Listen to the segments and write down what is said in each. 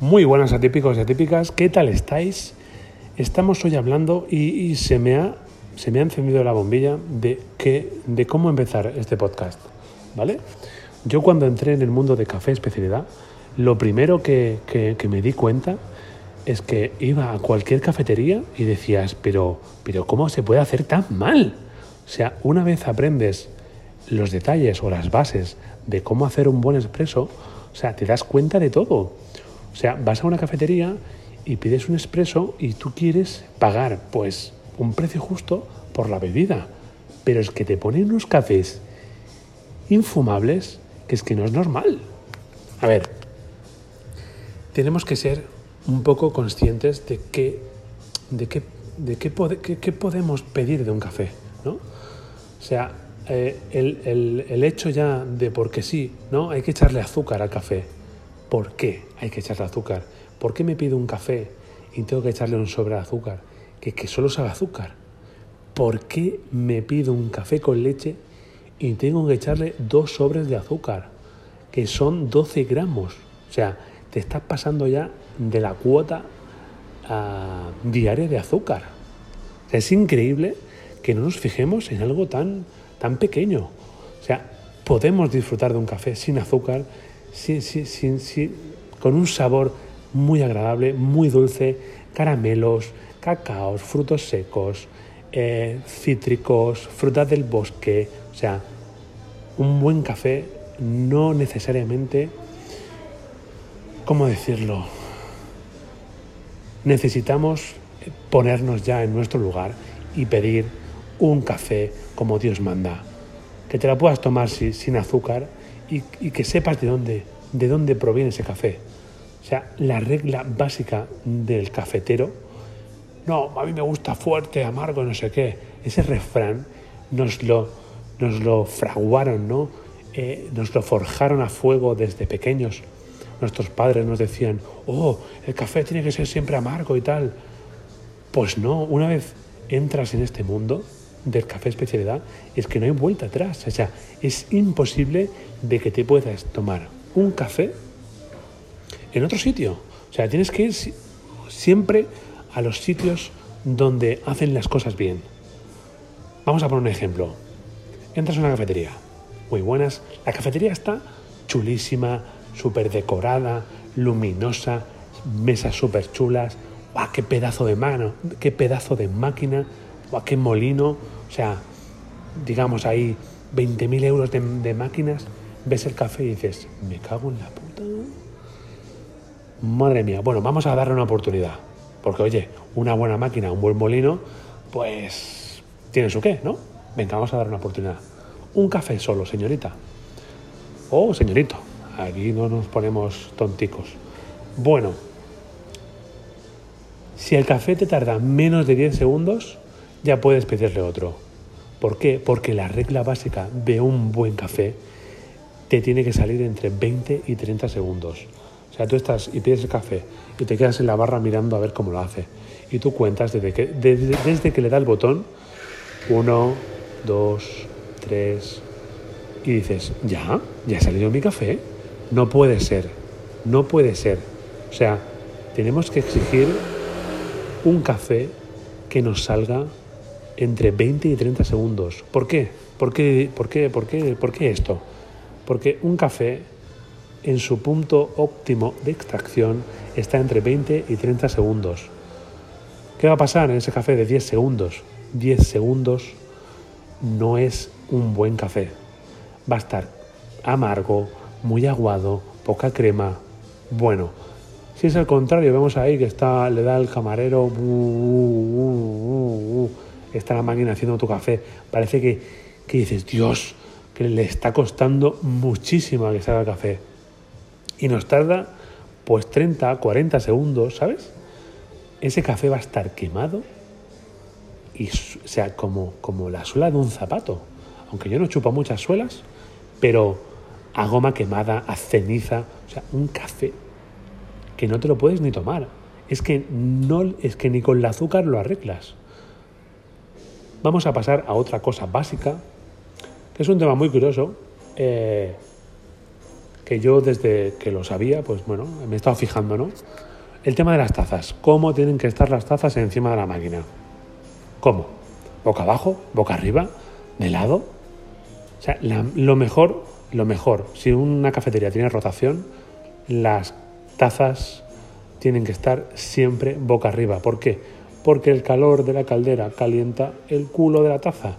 Muy buenas atípicos y atípicas, ¿qué tal estáis? Estamos hoy hablando y, se, me ha, se me encendido la bombilla de, que, de cómo empezar este podcast, ¿vale? Yo cuando entré en el mundo de café especialidad, lo primero que, que, que me di cuenta es que iba a cualquier cafetería y decías, pero, pero ¿cómo se puede hacer tan mal? O sea, una vez aprendes los detalles o las bases de cómo hacer un buen expreso, o sea, te das cuenta de todo. O sea, vas a una cafetería y pides un expreso y tú quieres pagar, pues, un precio justo por la bebida. Pero es que te ponen unos cafés infumables que es que no es normal. A ver, tenemos que ser un poco conscientes de qué, de qué, de qué, podemos pedir de un café, ¿no? O sea, eh, el, el, hecho ya de porque sí, ¿no? Hay que echarle azúcar al café. ¿Por qué hay que echarle azúcar? ¿Por qué me pido un café y tengo que echarle un sobre de azúcar? Que, que solo sabe azúcar. ¿Por qué me pido un café con leche y tengo que echarle dos sobres de azúcar? Que son 12 gramos. O sea, te estás pasando ya de la cuota uh, diaria de azúcar. Es increíble que no nos fijemos en algo tan, tan pequeño. O sea, podemos disfrutar de un café sin azúcar, con un sabor muy agradable, muy dulce, caramelos, cacaos, frutos secos, eh, cítricos, frutas del bosque. O sea, un buen café no necesariamente, ¿cómo decirlo? Necesitamos ponernos ya en nuestro lugar y pedir un café como Dios manda. Que te la puedas tomar sin azúcar y, y, que sepas de dónde, de dónde proviene ese café. O sea, la regla básica del cafetero, no, a mí me gusta fuerte, amargo, no sé qué. Ese refrán nos lo, nos lo fraguaron, ¿no? Eh, nos lo forjaron a fuego desde pequeños. Nuestros padres nos decían, oh, el café tiene que ser siempre amargo y tal. Pues no, una vez entras en este mundo, del café especialidad es que no hay vuelta atrás. O sea, es imposible de que te puedas tomar un café en otro sitio. O sea, tienes que ir siempre a los sitios donde hacen las cosas bien. Vamos a poner un ejemplo. Entras a una cafetería. Muy buenas. La cafetería está chulísima, súper decorada, luminosa, mesas súper chulas. ¡Guau, qué pedazo de mano! ¡Qué pedazo de máquina! ¡Guau, qué molino! O sea, digamos ahí 20.000 euros de, máquinas, ves el café y dices, me cago en la puta. Madre mía, bueno, vamos a darle una oportunidad. Porque oye, una buena máquina, un buen molino, pues tiene su qué, ¿no? Venga, vamos a dar una oportunidad. Un café solo, señorita. O señorito. Aquí no nos ponemos tonticos. Bueno, si el café te tarda menos de 10 segundos, ya puedes pedirle otro. ¿Por qué? Porque la regla básica de un buen café te tiene que salir entre 20 y 30 segundos. O sea, tú estás y pides el café y te quedas en la barra mirando a ver cómo lo hace. Y tú cuentas desde que, desde, que le da el botón, uno, dos, tres, y dices, ya, ya ha salido mi café. No puede ser, no puede ser. O sea, tenemos que exigir un café que nos salga entre 20 y 30 segundos. ¿Por qué? ¿Por qué, por qué, por qué, por qué esto? Porque un café en su punto óptimo de extracción está entre 20 y 30 segundos. ¿Qué va a pasar en ese café de 10 segundos? 10 segundos no es un buen café. Va a estar amargo, muy aguado, poca crema. Bueno, si es al contrario, vemos ahí que está, le da el camarero, está la máquina haciendo tu café. Parece que, que dices, Dios, que le está costando muchísimo que se haga café. Y nos tarda pues 30, 40 segundos, ¿sabes? Ese café va a estar quemado y, o sea, como, como la suela de un zapato. Aunque yo no chupo muchas suelas, pero a goma quemada, a ceniza, o sea, un café que no te lo puedes ni tomar. Es que no, es que ni con el azúcar lo arreglas. Vamos a pasar a otra cosa básica, que es un tema muy curioso, eh, que yo desde que lo sabía, pues bueno, me he estado fijando, ¿no? El tema de las tazas. ¿Cómo tienen que estar las tazas encima de la máquina? ¿Cómo? ¿Boca abajo? ¿Boca arriba? ¿De lado? O sea, lo mejor, lo mejor, si una cafetería tiene rotación, las tazas tienen que estar siempre boca arriba. ¿Por qué? Porque el calor de la caldera calienta el culo de la taza.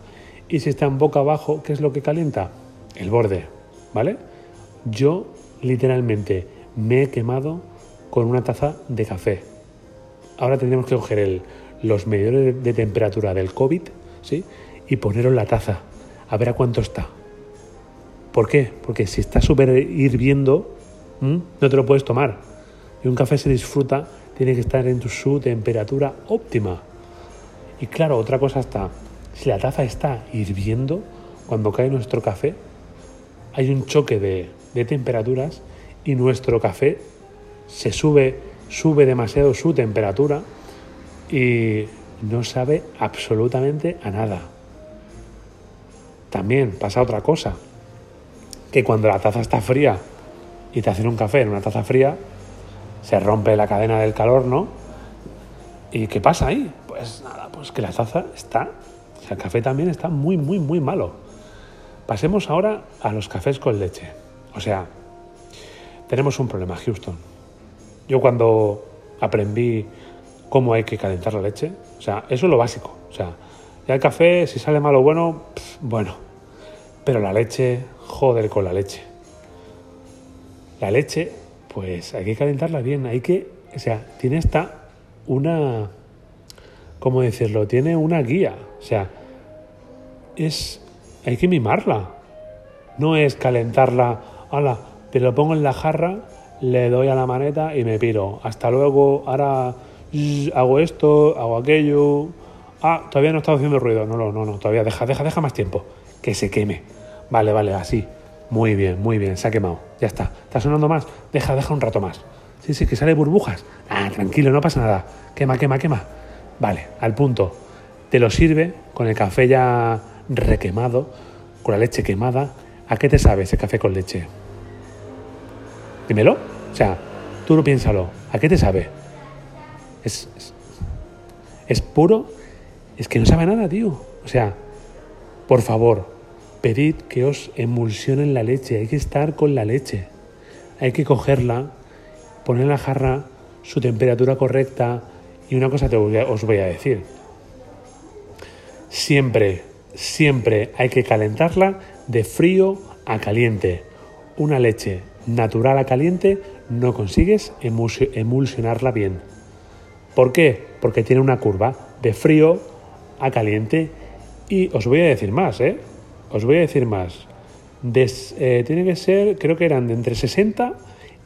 Y si está en boca abajo, ¿qué es lo que calienta? El borde, ¿vale? Yo literalmente me he quemado con una taza de café. Ahora tendremos que coger los medidores de temperatura del COVID ¿sí? y ponerlo en la taza, a ver a cuánto está. ¿Por qué? Porque si está súper hirviendo, no te lo puedes tomar. Y un café se disfruta, tiene que estar en su temperatura óptima. Y claro, otra cosa está, si la taza está hirviendo, cuando cae nuestro café, hay un choque de, de temperaturas y nuestro café se sube, sube demasiado su temperatura y no sabe absolutamente a nada. También pasa otra cosa, que cuando la taza está fría y te hacen un café en una taza fría, se rompe la cadena del calor, ¿no? ¿Y qué pasa ahí? Pues nada, pues que la taza está, o sea, el café también está muy, muy, muy malo. Pasemos ahora a los cafés con leche. O sea, tenemos un problema, Houston. Yo cuando aprendí cómo hay que calentar la leche, o sea, eso es lo básico. O sea, ya el café, si sale malo o bueno, bueno. Pero la leche, joder con la leche. La leche, pues hay que calentarla bien, hay que, o sea, tiene esta una, ¿cómo decirlo? Tiene una guía, o sea, es, hay que mimarla. No es calentarla, ala, te lo pongo en la jarra, le doy a la maneta y me piro. Hasta luego, ahora hago esto, hago aquello. Ah, todavía no estado haciendo ruido. No, no, no, no, todavía deja, deja, deja más tiempo. Que se queme. Vale, vale, así. Muy bien, muy bien, se ha quemado. Ya está. ¿Está sonando más? Deja, deja un rato más. Sí, sí, que sale burbujas. Ah, tranquilo, no pasa nada. Quema, quema, quema. Vale, al punto. Te lo sirve con el café ya requemado, con la leche quemada. ¿A qué te sabe ese café con leche? Dímelo. O sea, tú no piénsalo. ¿A qué te sabe? Es, es, puro. Es que no sabe nada, tío. O sea, por favor, pedid que os emulsionen la leche. Hay que estar con la leche. Hay que cogerla, poner en la jarra su temperatura correcta. Y una cosa te os voy a decir. Siempre, siempre hay que calentarla de frío a caliente. Una leche natural a caliente no consigues emulsionarla bien. ¿Por qué? Porque tiene una curva de frío a caliente y os voy a decir más, ¿eh? Os voy a decir más. Eh, tiene que ser, creo que eran de entre 60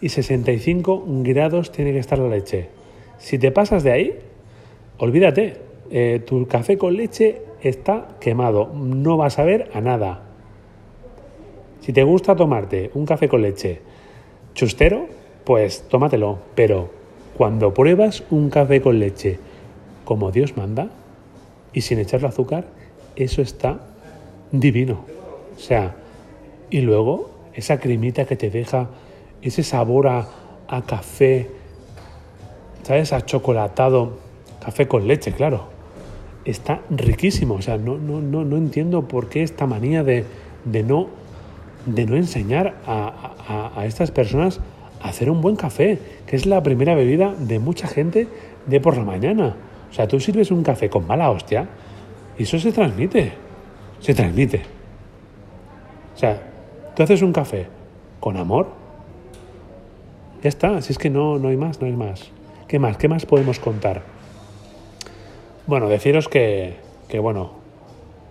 y 65 grados tiene que estar la leche. Si te pasas de ahí, olvídate, eh, tu café con leche está quemado, no vas a ver a nada. Si te gusta tomarte un café con leche chustero, pues tómatelo. Pero cuando pruebas un café con leche como Dios manda y sin echarle azúcar, eso está divino. O sea, y luego esa cremita que te deja, ese sabor a, café, ¿sabes? A chocolatado, café con leche, claro. Está riquísimo. O sea, no, no, no, no entiendo por qué esta manía de, de no de no enseñar a, estas personas a hacer un buen café, que es la primera bebida de mucha gente de por la mañana. O sea, tú sirves un café con mala hostia y eso se transmite. Se transmite. O sea, tú haces un café con amor. Ya está, si es que no, no hay más, no hay más. ¿Qué más? ¿Qué más podemos contar? Bueno, deciros que, que bueno,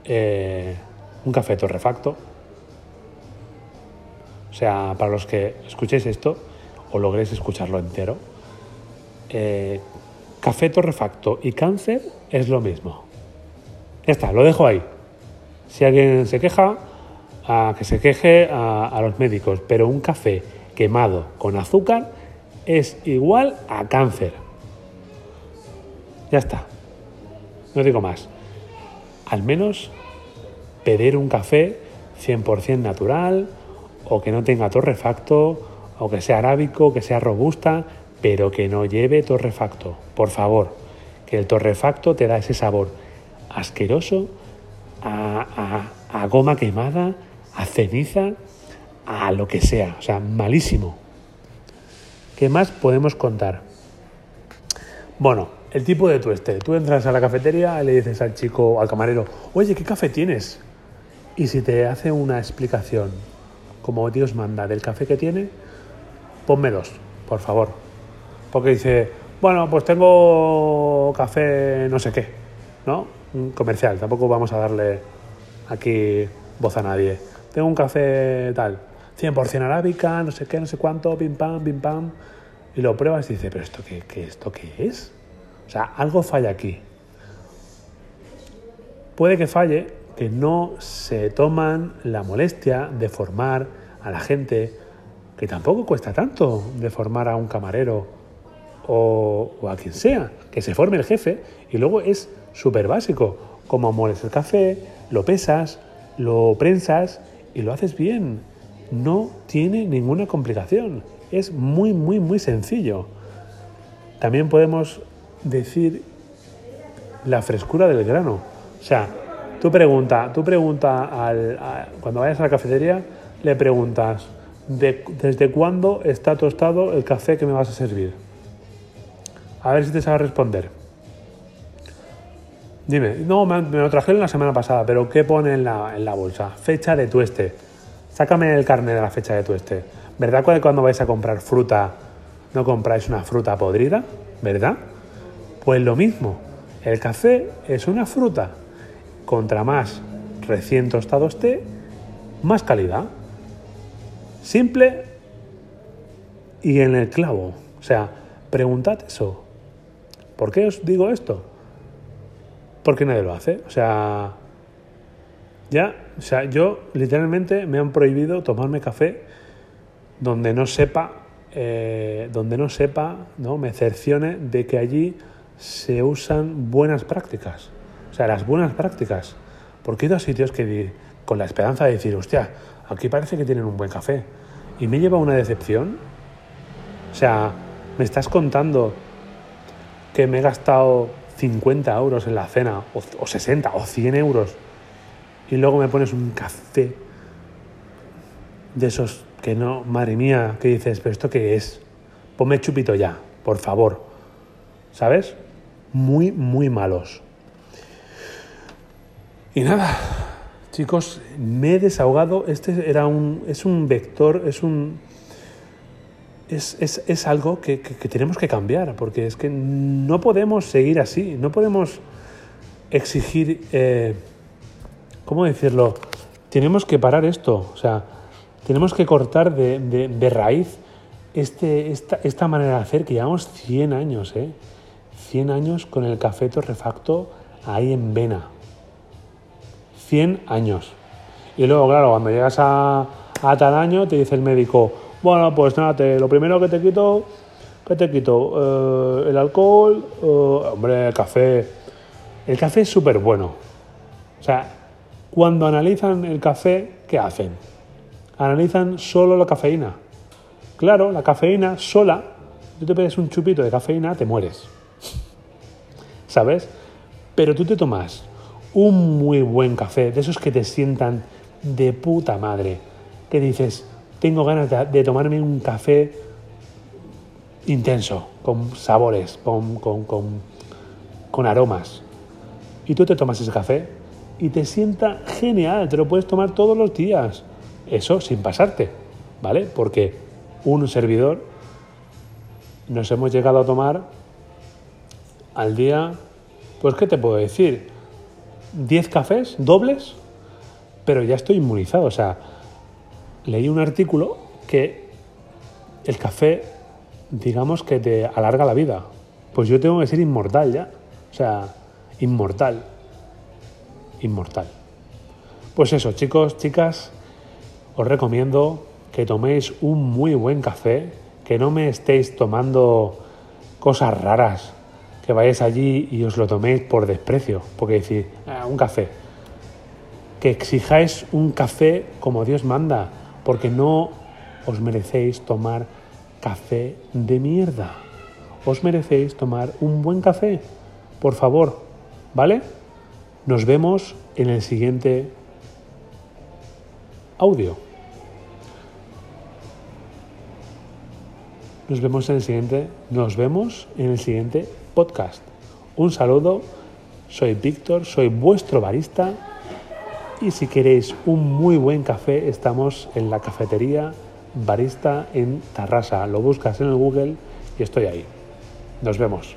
eh, un café torrefacto, o sea, para los que escuchéis esto o logréis escucharlo entero, eh, café torrefacto y cáncer es lo mismo. Ya está, lo dejo ahí. Si alguien se queja, a que se queje a, los médicos, pero un café quemado con azúcar es igual a cáncer. Ya está. No digo más. Al menos pedir un café 100% natural, o que no tenga torrefacto, o que sea arábico, que sea robusta, pero que no lleve torrefacto. Por favor, que el torrefacto te da ese sabor asqueroso a, a goma quemada, a ceniza, a lo que sea. O sea, malísimo. ¿Qué más podemos contar? Bueno, el tipo de tueste. Tú entras a la cafetería y le dices al chico, al camarero, oye, ¿qué café tienes? Y si te hace una explicación, como Dios manda, del café que tiene, ponme dos, por favor. Porque dice, bueno, pues tengo café no sé qué, ¿no? Comercial, tampoco vamos a darle aquí voz a nadie. Tengo un café tal, 100% arábica, no sé qué, no sé cuánto, pim pam, pim pam. Y lo pruebas y dices, pero ¿esto qué, qué, esto qué es? O sea, algo falla aquí. Puede que falle que no se toman la molestia de formar a la gente, que tampoco cuesta tanto de formar a un camarero o, a quien sea, que se forme el jefe y luego es súper básico, como moles el café, lo pesas, lo prensas y lo haces bien. No tiene ninguna complicación. Es muy, muy, muy sencillo. También podemos decir la frescura del grano. O sea, tú pregunta, tú pregunta al, cuando vayas a la cafetería, le preguntas, ¿desde cuándo está tostado el café que me vas a servir? A ver si te sabe responder. Dime, no, me, lo trajeron la semana pasada, pero ¿qué pone en la, en la bolsa? Fecha de tueste. Sácame el carnet de la fecha de tueste. ¿Verdad que cuando vais a comprar fruta no compráis una fruta podrida? ¿Verdad? Pues lo mismo, el café es una fruta. Contra más recién tostado esté, más calidad. Simple y en el clavo. O sea, preguntad eso. ¿Por qué os digo esto? Porque nadie lo hace. O sea, ya, o sea, yo literalmente me han prohibido tomarme café donde no sepa, eh, donde no sepa, ¿no? me cercione de que allí se usan buenas prácticas. O sea, las buenas prácticas. Porque he ido a sitios que con la esperanza de decir, hostia, aquí parece que tienen un buen café. Y me lleva una decepción. O sea, me estás contando que me he gastado 50 euros en la cena, o, o 60, o 100 euros y luego me pones un café de esos que no, madre mía, que dices, pero esto qué es? Ponme chupito ya, por favor. ¿Sabes? Muy, muy malos. Y nada, chicos, me he desahogado. Este era un, es un vector, es un... Es, es, es algo que, que, tenemos que cambiar, porque es que no podemos seguir así, no podemos exigir... Eh, ¿cómo decirlo? Tenemos que parar esto, o sea, tenemos que cortar de, de, raíz este, esta, esta, manera de hacer que llevamos 100 años, ¿eh? 100 años con el café torrefacto ahí en vena. 100 años. Y luego, claro, cuando llegas a, a tal año, te dice el médico, bueno, pues nada, lo primero que te quito, ¿qué te quito? Eh, el alcohol, eh, hombre, el café. El café es súper bueno. O sea, cuando analizan el café, ¿qué hacen? Analizan solo la cafeína. Claro, la cafeína sola, tú te pedes un chupito de cafeína, te mueres. ¿Sabes? Pero tú te tomas un muy buen café, de esos que te sientan de puta madre, que dices, tengo ganas de, tomarme un café intenso, con sabores, con, con, con aromas. Y tú te tomas ese café y te sienta genial, te lo puedes tomar todos los días. Eso sin pasarte, ¿vale? Porque un servidor nos hemos llegado a tomar al día, pues ¿qué te puedo decir? 10 cafés dobles, pero ya estoy inmunizado. O sea, leí un artículo que el café, digamos que te alarga la vida. Pues yo tengo que ser inmortal ya. O sea, inmortal inmortal. Pues eso, chicos, chicas, os recomiendo que toméis un muy buen café, que no me estéis tomando cosas raras, que vayáis allí y os lo toméis por desprecio, porque decir, ah, un café, que exijáis un café como Dios manda, porque no os merecéis tomar café de mierda. Os merecéis tomar un buen café, por favor, ¿vale? Nos vemos en el siguiente audio. Nos vemos en el siguiente, nos vemos en el siguiente podcast. Un saludo, soy Víctor, soy vuestro barista y si queréis un muy buen café estamos en la cafetería Barista en Tarrasa. Lo buscas en el Google y estoy ahí. Nos vemos.